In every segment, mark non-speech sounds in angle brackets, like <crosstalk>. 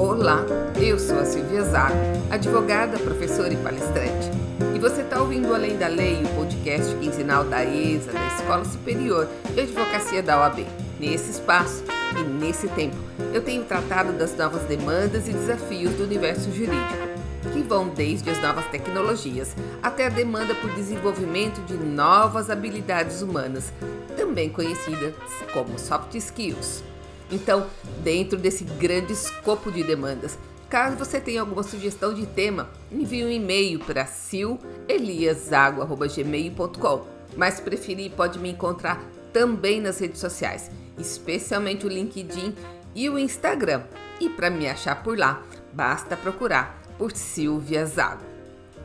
Olá, eu sou a Silvia Zago, advogada, professora e palestrante. E você está ouvindo Além da Lei, o podcast quinzenal da ESA, da Escola Superior de Advocacia da OAB. Nesse espaço e nesse tempo, eu tenho tratado das novas demandas e desafios do universo jurídico, que vão desde as novas tecnologias até a demanda por desenvolvimento de novas habilidades humanas, também conhecidas como soft skills. Então, dentro desse grande escopo de demandas, caso você tenha alguma sugestão de tema, envie um e-mail para sileliasago.gmail.com. Mas preferir, pode me encontrar também nas redes sociais, especialmente o LinkedIn e o Instagram. E para me achar por lá, basta procurar por Silvia Zago.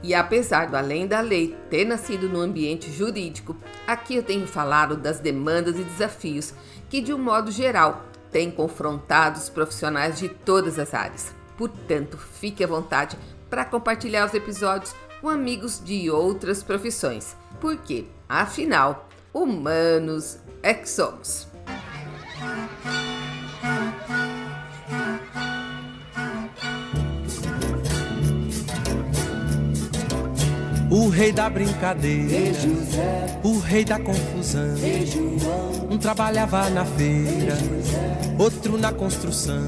E apesar do além da lei ter nascido no ambiente jurídico, aqui eu tenho falado das demandas e desafios que, de um modo geral, tem confrontado os profissionais de todas as áreas. Portanto, fique à vontade para compartilhar os episódios com amigos de outras profissões, porque, afinal, humanos é que somos. O rei da brincadeira, o rei da confusão. Um trabalhava na feira, outro na construção.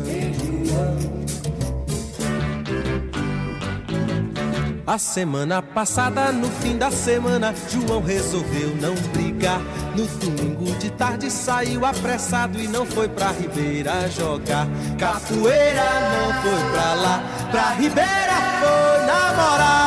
A semana passada, no fim da semana, João resolveu não brigar. No domingo de tarde saiu apressado e não foi pra Ribeira jogar. Capoeira não foi pra lá, pra Ribeira foi namorar.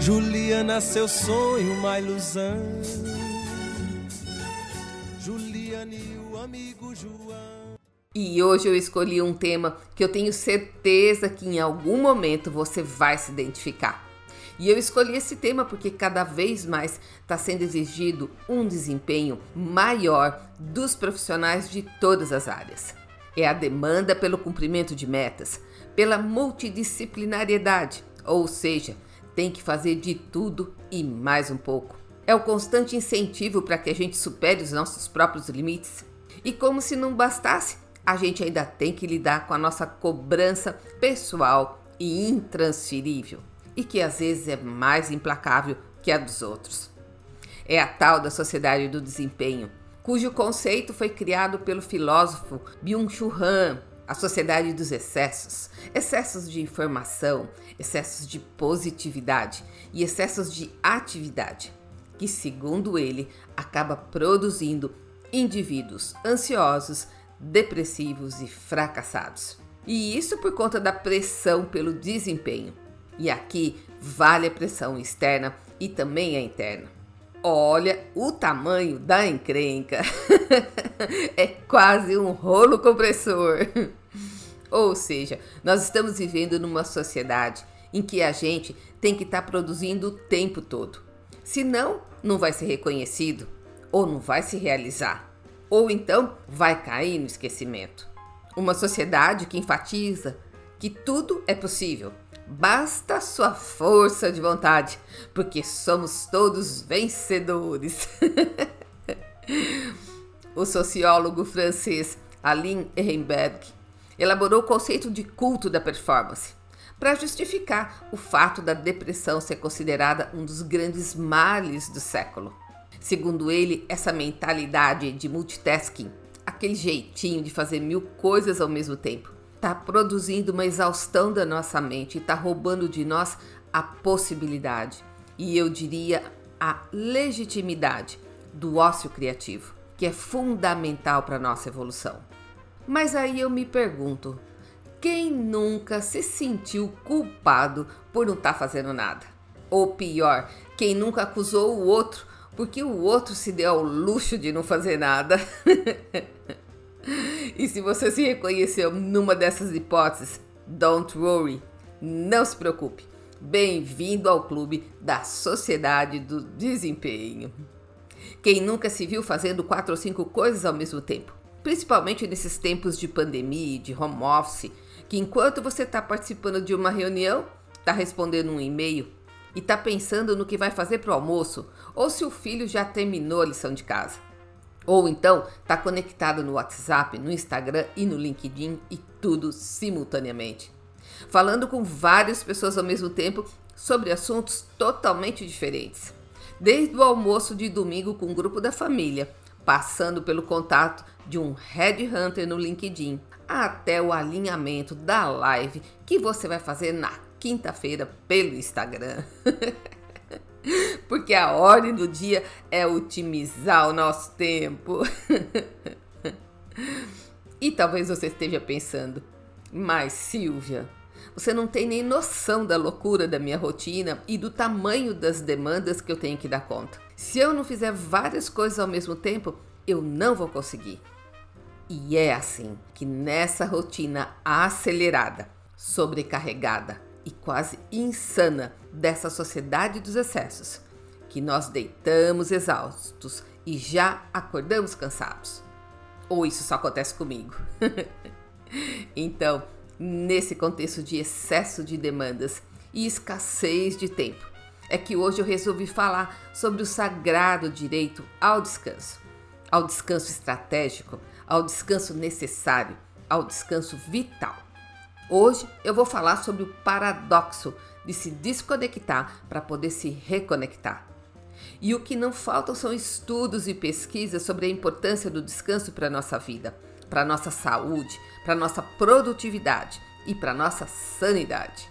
Juliana, seu sonho, uma ilusão. Juliana e o amigo João. E hoje eu escolhi um tema que eu tenho certeza que em algum momento você vai se identificar. E eu escolhi esse tema porque cada vez mais está sendo exigido um desempenho maior dos profissionais de todas as áreas. É a demanda pelo cumprimento de metas, pela multidisciplinariedade, ou seja, tem que fazer de tudo e mais um pouco. É o constante incentivo para que a gente supere os nossos próprios limites. E como se não bastasse, a gente ainda tem que lidar com a nossa cobrança pessoal e intransferível, e que às vezes é mais implacável que a dos outros. É a tal da sociedade do desempenho, cujo conceito foi criado pelo filósofo Byung-Chul Han a sociedade dos excessos, excessos de informação, excessos de positividade e excessos de atividade, que, segundo ele, acaba produzindo indivíduos ansiosos, depressivos e fracassados. E isso por conta da pressão pelo desempenho. E aqui vale a pressão externa e também a interna. Olha o tamanho da encrenca. <laughs> é quase um rolo compressor. Ou seja, nós estamos vivendo numa sociedade em que a gente tem que estar tá produzindo o tempo todo. Senão, não vai ser reconhecido, ou não vai se realizar, ou então vai cair no esquecimento. Uma sociedade que enfatiza que tudo é possível, basta sua força de vontade, porque somos todos vencedores. <laughs> o sociólogo francês Alain Ehrenberg elaborou o conceito de culto da performance para justificar o fato da depressão ser considerada um dos grandes males do século. Segundo ele, essa mentalidade de multitasking, aquele jeitinho de fazer mil coisas ao mesmo tempo, está produzindo uma exaustão da nossa mente e está roubando de nós a possibilidade e eu diria a legitimidade do ócio criativo, que é fundamental para a nossa evolução. Mas aí eu me pergunto: quem nunca se sentiu culpado por não estar tá fazendo nada? Ou pior, quem nunca acusou o outro porque o outro se deu ao luxo de não fazer nada? <laughs> E se você se reconheceu numa dessas hipóteses, don't worry, não se preocupe. Bem-vindo ao clube da Sociedade do Desempenho. Quem nunca se viu fazendo quatro ou cinco coisas ao mesmo tempo? Principalmente nesses tempos de pandemia e de home office, que enquanto você está participando de uma reunião, está respondendo um e-mail e está pensando no que vai fazer para o almoço, ou se o filho já terminou a lição de casa. Ou então está conectado no WhatsApp, no Instagram e no LinkedIn e tudo simultaneamente. Falando com várias pessoas ao mesmo tempo sobre assuntos totalmente diferentes. Desde o almoço de domingo com o grupo da família, passando pelo contato de um headhunter no LinkedIn, até o alinhamento da live que você vai fazer na quinta-feira pelo Instagram. <laughs> Porque a ordem do dia é otimizar o nosso tempo. <laughs> e talvez você esteja pensando, mas Silvia, você não tem nem noção da loucura da minha rotina e do tamanho das demandas que eu tenho que dar conta. Se eu não fizer várias coisas ao mesmo tempo, eu não vou conseguir. E é assim que nessa rotina acelerada, sobrecarregada e quase insana dessa sociedade dos excessos, que nós deitamos exaustos e já acordamos cansados. Ou isso só acontece comigo? <laughs> então, nesse contexto de excesso de demandas e escassez de tempo, é que hoje eu resolvi falar sobre o sagrado direito ao descanso, ao descanso estratégico, ao descanso necessário, ao descanso vital. Hoje eu vou falar sobre o paradoxo de se desconectar para poder se reconectar. E o que não faltam são estudos e pesquisas sobre a importância do descanso para a nossa vida, para a nossa saúde, para a nossa produtividade e para a nossa sanidade.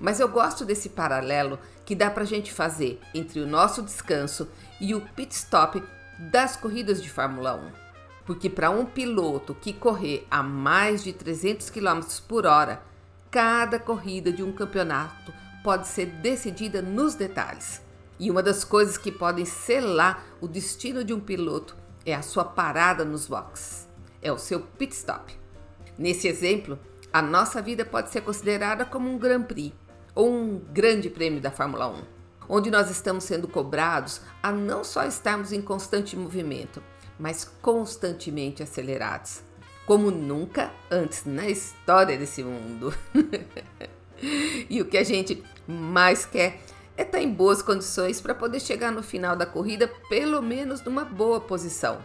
Mas eu gosto desse paralelo que dá para a gente fazer entre o nosso descanso e o pit stop das corridas de Fórmula 1 porque para um piloto que correr a mais de 300 km por hora, cada corrida de um campeonato pode ser decidida nos detalhes. E uma das coisas que podem selar o destino de um piloto é a sua parada nos boxes, é o seu pit stop. Nesse exemplo, a nossa vida pode ser considerada como um Grand Prix ou um grande prêmio da Fórmula 1, onde nós estamos sendo cobrados a não só estarmos em constante movimento, mas constantemente acelerados, como nunca antes na história desse mundo. <laughs> e o que a gente mais quer é estar em boas condições para poder chegar no final da corrida, pelo menos numa boa posição.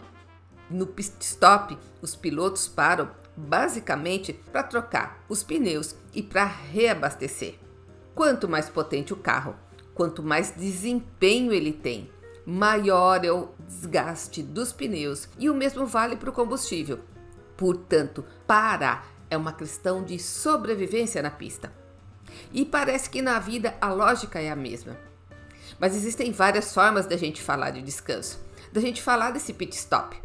No pit stop, os pilotos param basicamente para trocar os pneus e para reabastecer. Quanto mais potente o carro, quanto mais desempenho ele tem, maior é o desgaste dos pneus e o mesmo vale para o combustível. Portanto, parar é uma questão de sobrevivência na pista. E parece que na vida a lógica é a mesma. Mas existem várias formas da gente falar de descanso, da gente falar desse pit stop.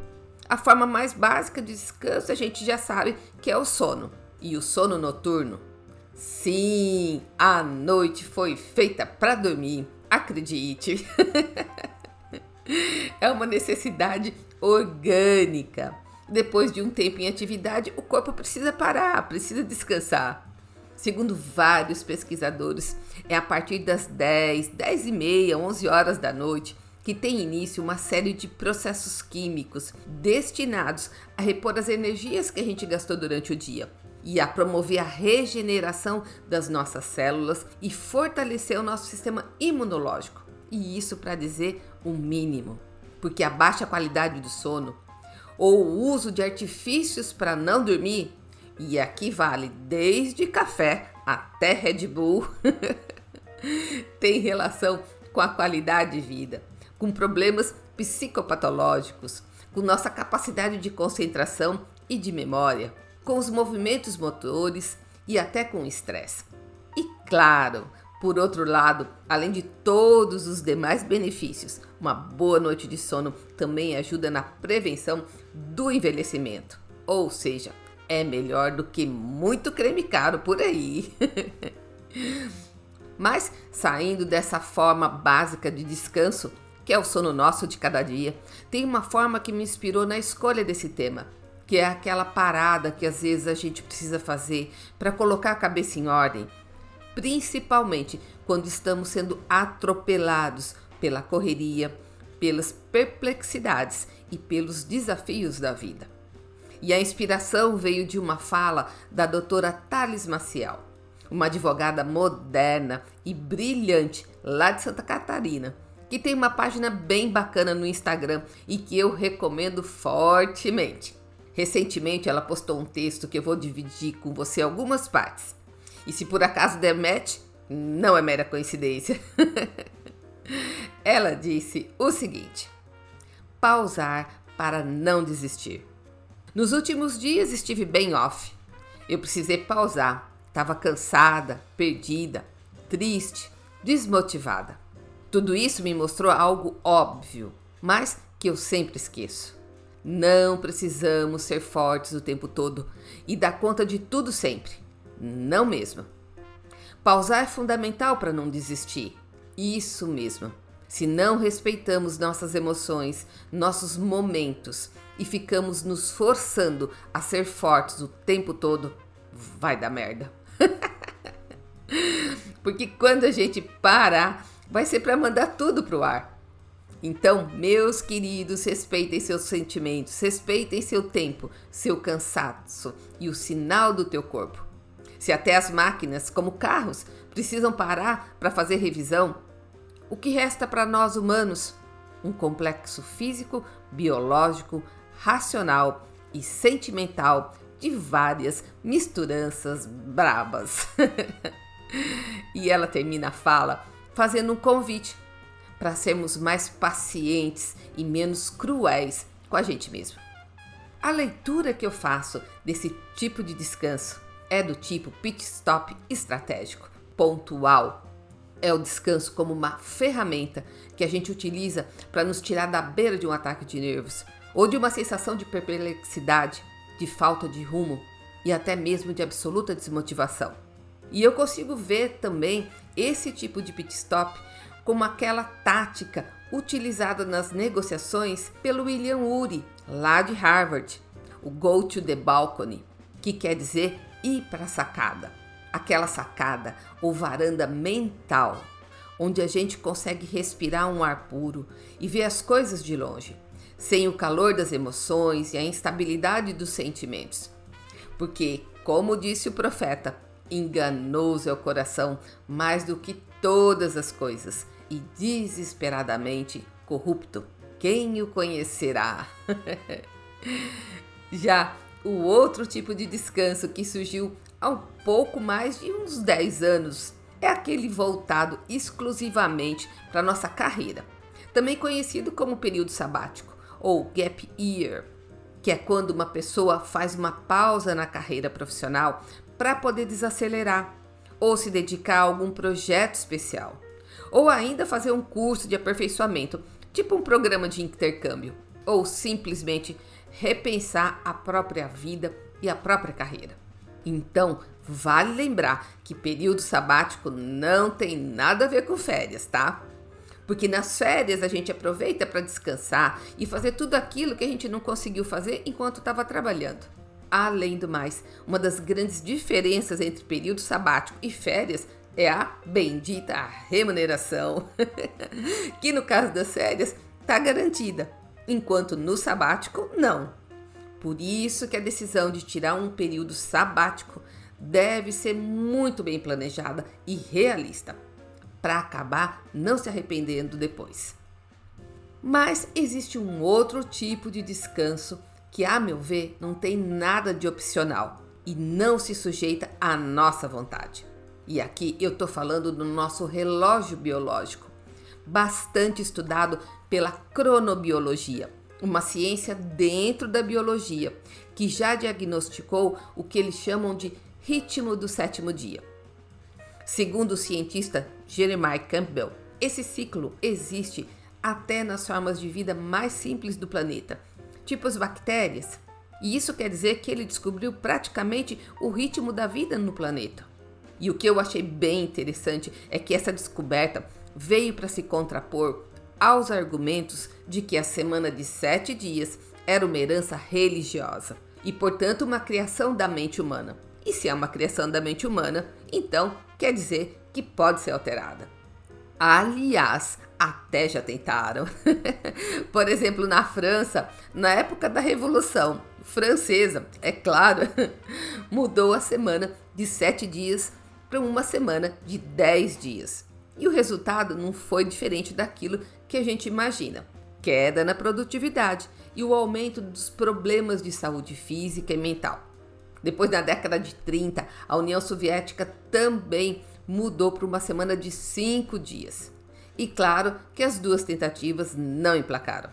A forma mais básica de descanso a gente já sabe que é o sono. E o sono noturno? Sim, a noite foi feita para dormir, acredite. <laughs> É uma necessidade orgânica. Depois de um tempo em atividade, o corpo precisa parar, precisa descansar. Segundo vários pesquisadores, é a partir das 10, 10 e meia, 11 horas da noite que tem início uma série de processos químicos destinados a repor as energias que a gente gastou durante o dia e a promover a regeneração das nossas células e fortalecer o nosso sistema imunológico. E isso para dizer o mínimo, porque a baixa qualidade do sono ou o uso de artifícios para não dormir, e aqui vale desde café até Red Bull, <laughs> tem relação com a qualidade de vida, com problemas psicopatológicos, com nossa capacidade de concentração e de memória, com os movimentos motores e até com o estresse. E claro, por outro lado, além de todos os demais benefícios, uma boa noite de sono também ajuda na prevenção do envelhecimento. Ou seja, é melhor do que muito creme caro por aí. <laughs> Mas saindo dessa forma básica de descanso, que é o sono nosso de cada dia, tem uma forma que me inspirou na escolha desse tema, que é aquela parada que às vezes a gente precisa fazer para colocar a cabeça em ordem, principalmente quando estamos sendo atropelados pela correria, pelas perplexidades e pelos desafios da vida. E a inspiração veio de uma fala da doutora Thales Maciel, uma advogada moderna e brilhante lá de Santa Catarina, que tem uma página bem bacana no Instagram e que eu recomendo fortemente. Recentemente ela postou um texto que eu vou dividir com você algumas partes. E se por acaso der match, não é mera coincidência. <laughs> ela disse o seguinte: pausar para não desistir. Nos últimos dias estive bem off. Eu precisei pausar. Estava cansada, perdida, triste, desmotivada. Tudo isso me mostrou algo óbvio, mas que eu sempre esqueço. Não precisamos ser fortes o tempo todo e dar conta de tudo sempre. Não mesmo. Pausar é fundamental para não desistir. Isso mesmo. Se não respeitamos nossas emoções, nossos momentos e ficamos nos forçando a ser fortes o tempo todo, vai dar merda. <laughs> Porque quando a gente parar, vai ser para mandar tudo pro ar. Então, meus queridos, respeitem seus sentimentos, respeitem seu tempo, seu cansaço e o sinal do teu corpo. Se até as máquinas, como carros, precisam parar para fazer revisão, o que resta para nós humanos? Um complexo físico, biológico, racional e sentimental de várias misturanças brabas. <laughs> e ela termina a fala fazendo um convite para sermos mais pacientes e menos cruéis com a gente mesmo. A leitura que eu faço desse tipo de descanso é do tipo pit stop estratégico, pontual. É o descanso como uma ferramenta que a gente utiliza para nos tirar da beira de um ataque de nervos ou de uma sensação de perplexidade, de falta de rumo e até mesmo de absoluta desmotivação. E eu consigo ver também esse tipo de pit stop como aquela tática utilizada nas negociações pelo William Ury, lá de Harvard, o go to the balcony, que quer dizer ir para a sacada, aquela sacada ou varanda mental, onde a gente consegue respirar um ar puro e ver as coisas de longe, sem o calor das emoções e a instabilidade dos sentimentos. Porque, como disse o profeta, Enganoso é o coração mais do que todas as coisas e desesperadamente corrupto. Quem o conhecerá? <laughs> Já o outro tipo de descanso que surgiu há um pouco mais de uns 10 anos é aquele voltado exclusivamente para nossa carreira, também conhecido como período sabático ou gap year, que é quando uma pessoa faz uma pausa na carreira profissional para poder desacelerar, ou se dedicar a algum projeto especial, ou ainda fazer um curso de aperfeiçoamento, tipo um programa de intercâmbio, ou simplesmente repensar a própria vida e a própria carreira. Então, vale lembrar que período sabático não tem nada a ver com férias, tá? Porque nas férias a gente aproveita para descansar e fazer tudo aquilo que a gente não conseguiu fazer enquanto estava trabalhando. Além do mais, uma das grandes diferenças entre período sabático e férias é a bendita remuneração, <laughs> que no caso das férias está garantida, enquanto no sabático não. Por isso que a decisão de tirar um período sabático deve ser muito bem planejada e realista, para acabar não se arrependendo depois. Mas existe um outro tipo de descanso que, a meu ver, não tem nada de opcional e não se sujeita à nossa vontade. E aqui eu estou falando do nosso relógio biológico, bastante estudado pela cronobiologia, uma ciência dentro da biologia que já diagnosticou o que eles chamam de ritmo do sétimo dia. Segundo o cientista Jeremiah Campbell, esse ciclo existe até nas formas de vida mais simples do planeta tipo as bactérias. E isso quer dizer que ele descobriu praticamente o ritmo da vida no planeta. E o que eu achei bem interessante é que essa descoberta veio para se contrapor aos argumentos de que a semana de sete dias era uma herança religiosa e, portanto, uma criação da mente humana. E se é uma criação da mente humana, então quer dizer que pode ser alterada. Aliás, até já tentaram. <laughs> Por exemplo, na França, na época da Revolução Francesa, é claro, <laughs> mudou a semana de sete dias para uma semana de dez dias. E o resultado não foi diferente daquilo que a gente imagina: queda na produtividade e o aumento dos problemas de saúde física e mental. Depois, na década de 30, a União Soviética também mudou para uma semana de cinco dias. E claro que as duas tentativas não emplacaram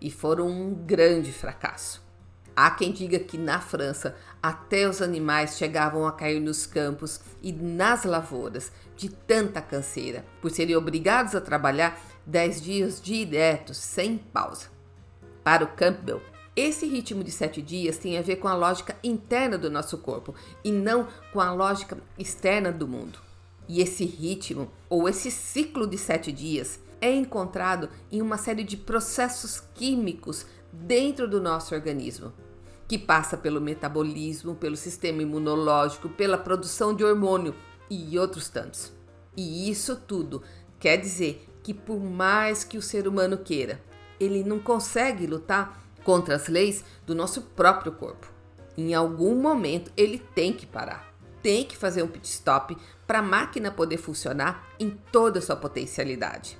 e foram um grande fracasso. Há quem diga que na França até os animais chegavam a cair nos campos e nas lavouras de tanta canseira, por serem obrigados a trabalhar dez dias diretos, sem pausa. Para o Campbell, esse ritmo de sete dias tem a ver com a lógica interna do nosso corpo e não com a lógica externa do mundo. E esse ritmo, ou esse ciclo de sete dias, é encontrado em uma série de processos químicos dentro do nosso organismo, que passa pelo metabolismo, pelo sistema imunológico, pela produção de hormônio e outros tantos. E isso tudo quer dizer que, por mais que o ser humano queira, ele não consegue lutar contra as leis do nosso próprio corpo. Em algum momento ele tem que parar tem que fazer um pit stop para a máquina poder funcionar em toda a sua potencialidade.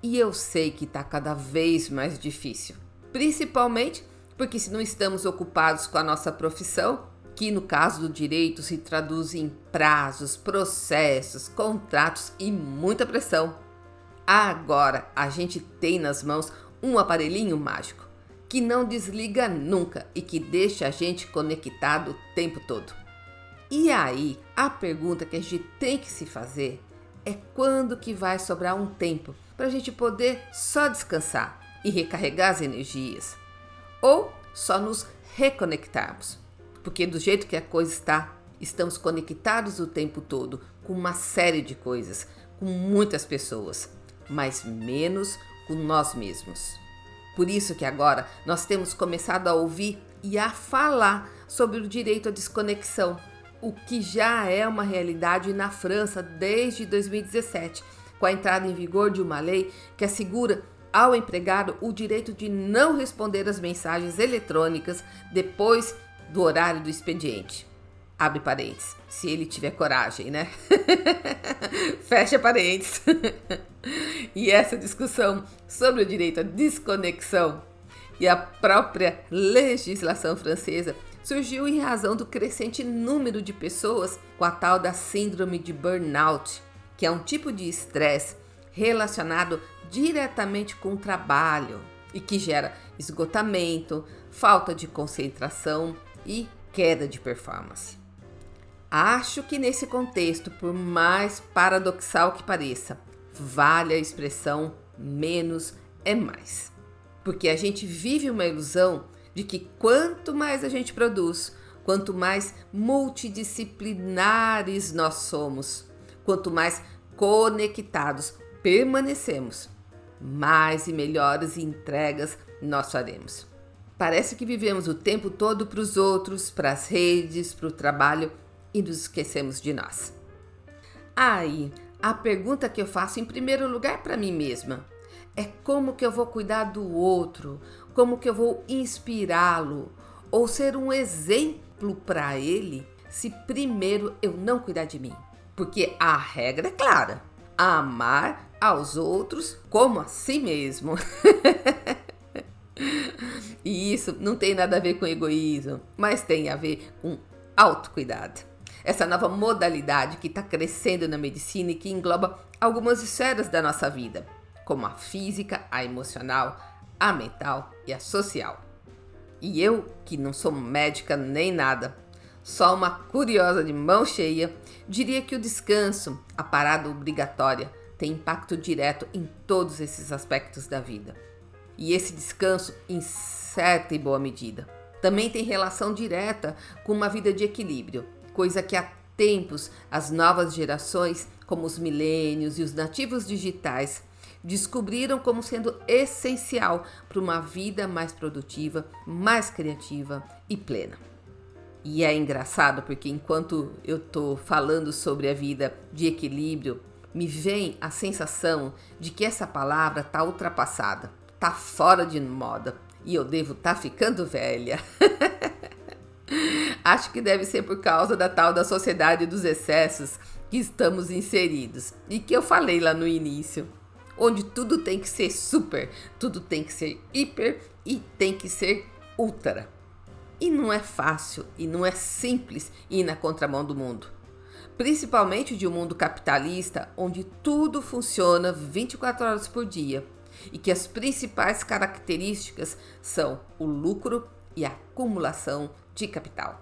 E eu sei que está cada vez mais difícil, principalmente porque se não estamos ocupados com a nossa profissão, que no caso do direito se traduz em prazos, processos, contratos e muita pressão. Agora a gente tem nas mãos um aparelhinho mágico que não desliga nunca e que deixa a gente conectado o tempo todo. E aí, a pergunta que a gente tem que se fazer é quando que vai sobrar um tempo para a gente poder só descansar e recarregar as energias, ou só nos reconectarmos, porque do jeito que a coisa está, estamos conectados o tempo todo com uma série de coisas, com muitas pessoas, mas menos com nós mesmos. Por isso que agora nós temos começado a ouvir e a falar sobre o direito à desconexão o que já é uma realidade na França desde 2017, com a entrada em vigor de uma lei que assegura ao empregado o direito de não responder às mensagens eletrônicas depois do horário do expediente. Abre parênteses, se ele tiver coragem, né? <laughs> Fecha parênteses. <laughs> e essa discussão sobre o direito à desconexão e a própria legislação francesa surgiu em razão do crescente número de pessoas com a tal da síndrome de burnout, que é um tipo de estresse relacionado diretamente com o trabalho e que gera esgotamento, falta de concentração e queda de performance. Acho que nesse contexto, por mais paradoxal que pareça, vale a expressão menos é mais. Porque a gente vive uma ilusão de que quanto mais a gente produz, quanto mais multidisciplinares nós somos, quanto mais conectados permanecemos, mais e melhores entregas nós faremos. Parece que vivemos o tempo todo para os outros, para as redes, para o trabalho e nos esquecemos de nós. Aí, a pergunta que eu faço em primeiro lugar para mim mesma é como que eu vou cuidar do outro, como que eu vou inspirá-lo ou ser um exemplo para ele se primeiro eu não cuidar de mim? Porque a regra é clara: amar aos outros como a si mesmo. <laughs> e isso não tem nada a ver com egoísmo, mas tem a ver com autocuidado. Essa nova modalidade que está crescendo na medicina e que engloba algumas esferas da nossa vida, como a física, a emocional, a mental e a social. E eu, que não sou médica nem nada, só uma curiosa de mão cheia, diria que o descanso, a parada obrigatória, tem impacto direto em todos esses aspectos da vida. E esse descanso, em certa e boa medida, também tem relação direta com uma vida de equilíbrio, coisa que há tempos as novas gerações, como os milênios e os nativos digitais, descobriram como sendo essencial para uma vida mais produtiva, mais criativa e plena. E é engraçado porque enquanto eu tô falando sobre a vida de equilíbrio, me vem a sensação de que essa palavra tá ultrapassada, tá fora de moda e eu devo estar tá ficando velha. <laughs> Acho que deve ser por causa da tal da sociedade dos excessos que estamos inseridos e que eu falei lá no início, onde tudo tem que ser super, tudo tem que ser hiper e tem que ser ultra. E não é fácil e não é simples ir na contramão do mundo. Principalmente de um mundo capitalista onde tudo funciona 24 horas por dia e que as principais características são o lucro e a acumulação de capital.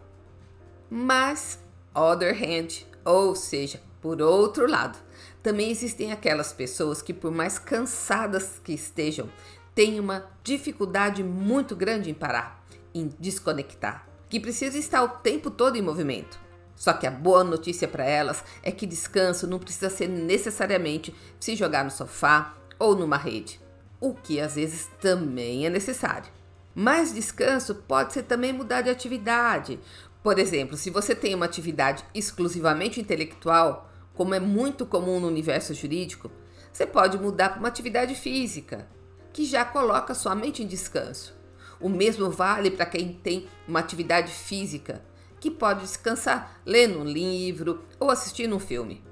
Mas, other hand, ou seja, por outro lado, também existem aquelas pessoas que, por mais cansadas que estejam, têm uma dificuldade muito grande em parar, em desconectar, que precisam estar o tempo todo em movimento. Só que a boa notícia para elas é que descanso não precisa ser necessariamente se jogar no sofá ou numa rede o que às vezes também é necessário. Mas descanso pode ser também mudar de atividade. Por exemplo, se você tem uma atividade exclusivamente intelectual, como é muito comum no universo jurídico, você pode mudar para uma atividade física, que já coloca sua mente em descanso. O mesmo vale para quem tem uma atividade física, que pode descansar lendo um livro ou assistindo um filme.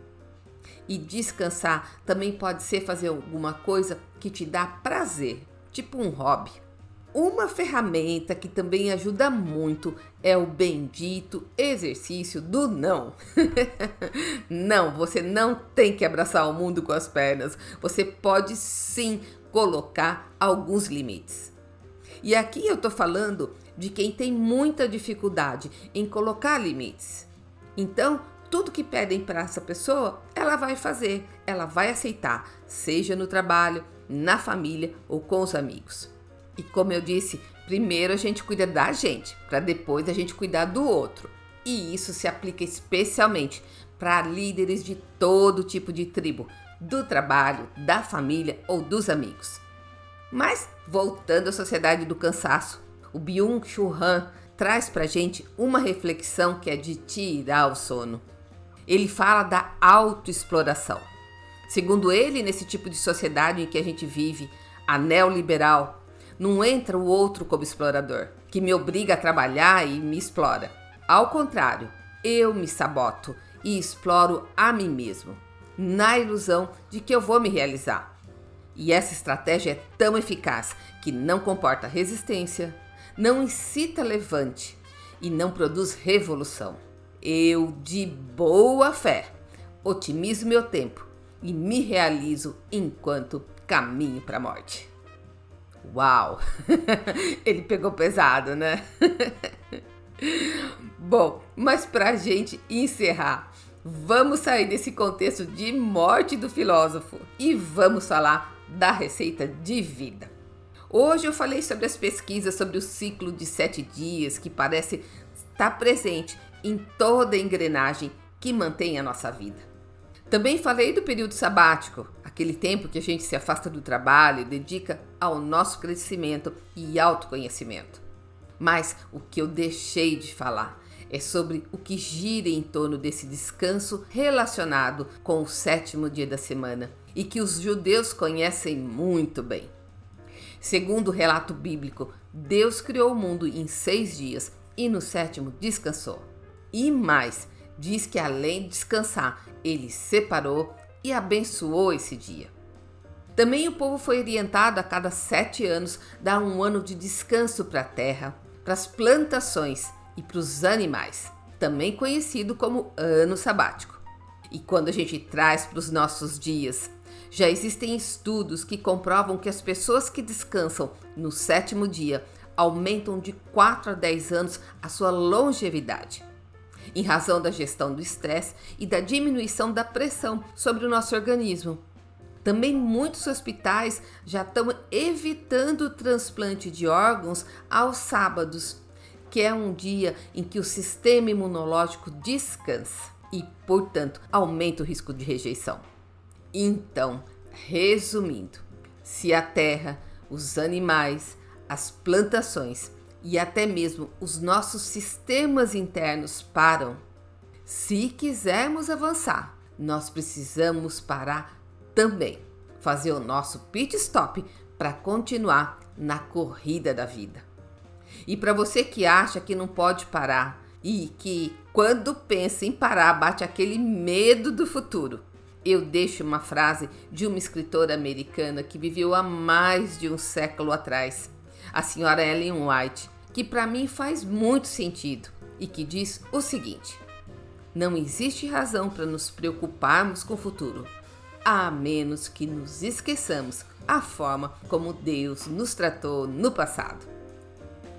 E descansar também pode ser fazer alguma coisa que te dá prazer, tipo um hobby. Uma ferramenta que também ajuda muito é o bendito exercício do não. <laughs> não, você não tem que abraçar o mundo com as pernas. Você pode sim colocar alguns limites. E aqui eu tô falando de quem tem muita dificuldade em colocar limites. Então, tudo que pedem para essa pessoa, ela vai fazer, ela vai aceitar, seja no trabalho, na família ou com os amigos. E como eu disse, primeiro a gente cuida da gente, para depois a gente cuidar do outro. E isso se aplica especialmente para líderes de todo tipo de tribo, do trabalho, da família ou dos amigos. Mas voltando à sociedade do cansaço, o Byung-Chul Han traz para gente uma reflexão que é de tirar o sono ele fala da autoexploração. Segundo ele, nesse tipo de sociedade em que a gente vive, a neoliberal, não entra o outro como explorador, que me obriga a trabalhar e me explora. Ao contrário, eu me saboto e exploro a mim mesmo, na ilusão de que eu vou me realizar. E essa estratégia é tão eficaz que não comporta resistência, não incita levante e não produz revolução. Eu, de boa fé, otimizo meu tempo e me realizo enquanto caminho para a morte. Uau! <laughs> Ele pegou pesado, né? <laughs> Bom, mas para a gente encerrar, vamos sair desse contexto de morte do filósofo e vamos falar da receita de vida. Hoje eu falei sobre as pesquisas sobre o ciclo de sete dias que parece estar presente em toda engrenagem que mantém a nossa vida. Também falei do período sabático, aquele tempo que a gente se afasta do trabalho e dedica ao nosso crescimento e autoconhecimento. Mas o que eu deixei de falar é sobre o que gira em torno desse descanso relacionado com o sétimo dia da semana e que os judeus conhecem muito bem. Segundo o relato bíblico, Deus criou o mundo em seis dias e no sétimo descansou. E mais, diz que além de descansar, ele separou e abençoou esse dia. Também o povo foi orientado a cada sete anos dar um ano de descanso para a terra, para as plantações e para os animais, também conhecido como ano sabático. E quando a gente traz para os nossos dias, já existem estudos que comprovam que as pessoas que descansam no sétimo dia aumentam de 4 a 10 anos a sua longevidade em razão da gestão do estresse e da diminuição da pressão sobre o nosso organismo. Também muitos hospitais já estão evitando o transplante de órgãos aos sábados, que é um dia em que o sistema imunológico descansa e, portanto, aumenta o risco de rejeição. Então, resumindo, se a terra, os animais, as plantações e até mesmo os nossos sistemas internos param, se quisermos avançar, nós precisamos parar também, fazer o nosso pit stop para continuar na corrida da vida. E para você que acha que não pode parar e que quando pensa em parar bate aquele medo do futuro, eu deixo uma frase de uma escritora americana que viveu há mais de um século atrás, a senhora Ellen White, que para mim faz muito sentido e que diz o seguinte: Não existe razão para nos preocuparmos com o futuro, a menos que nos esqueçamos a forma como Deus nos tratou no passado.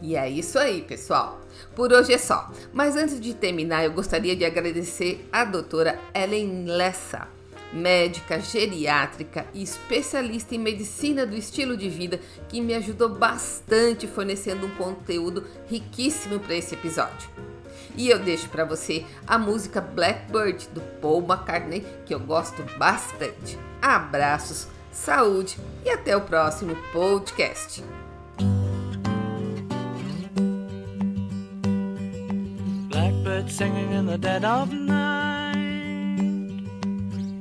E é isso aí, pessoal. Por hoje é só. Mas antes de terminar, eu gostaria de agradecer a doutora Ellen Lessa médica geriátrica e especialista em medicina do estilo de vida, que me ajudou bastante fornecendo um conteúdo riquíssimo para esse episódio. E eu deixo para você a música Blackbird do Paul McCartney, que eu gosto bastante. Abraços, saúde e até o próximo podcast. Blackbird singing in the dead of night.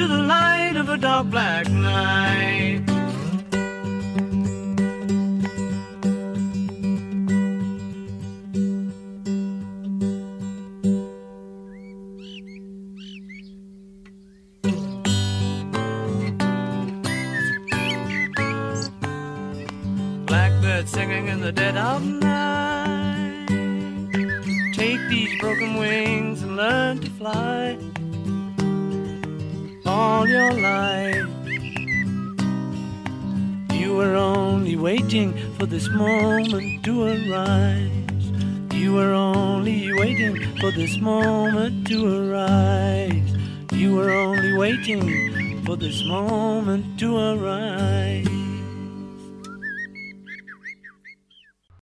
to the light of a dark black night.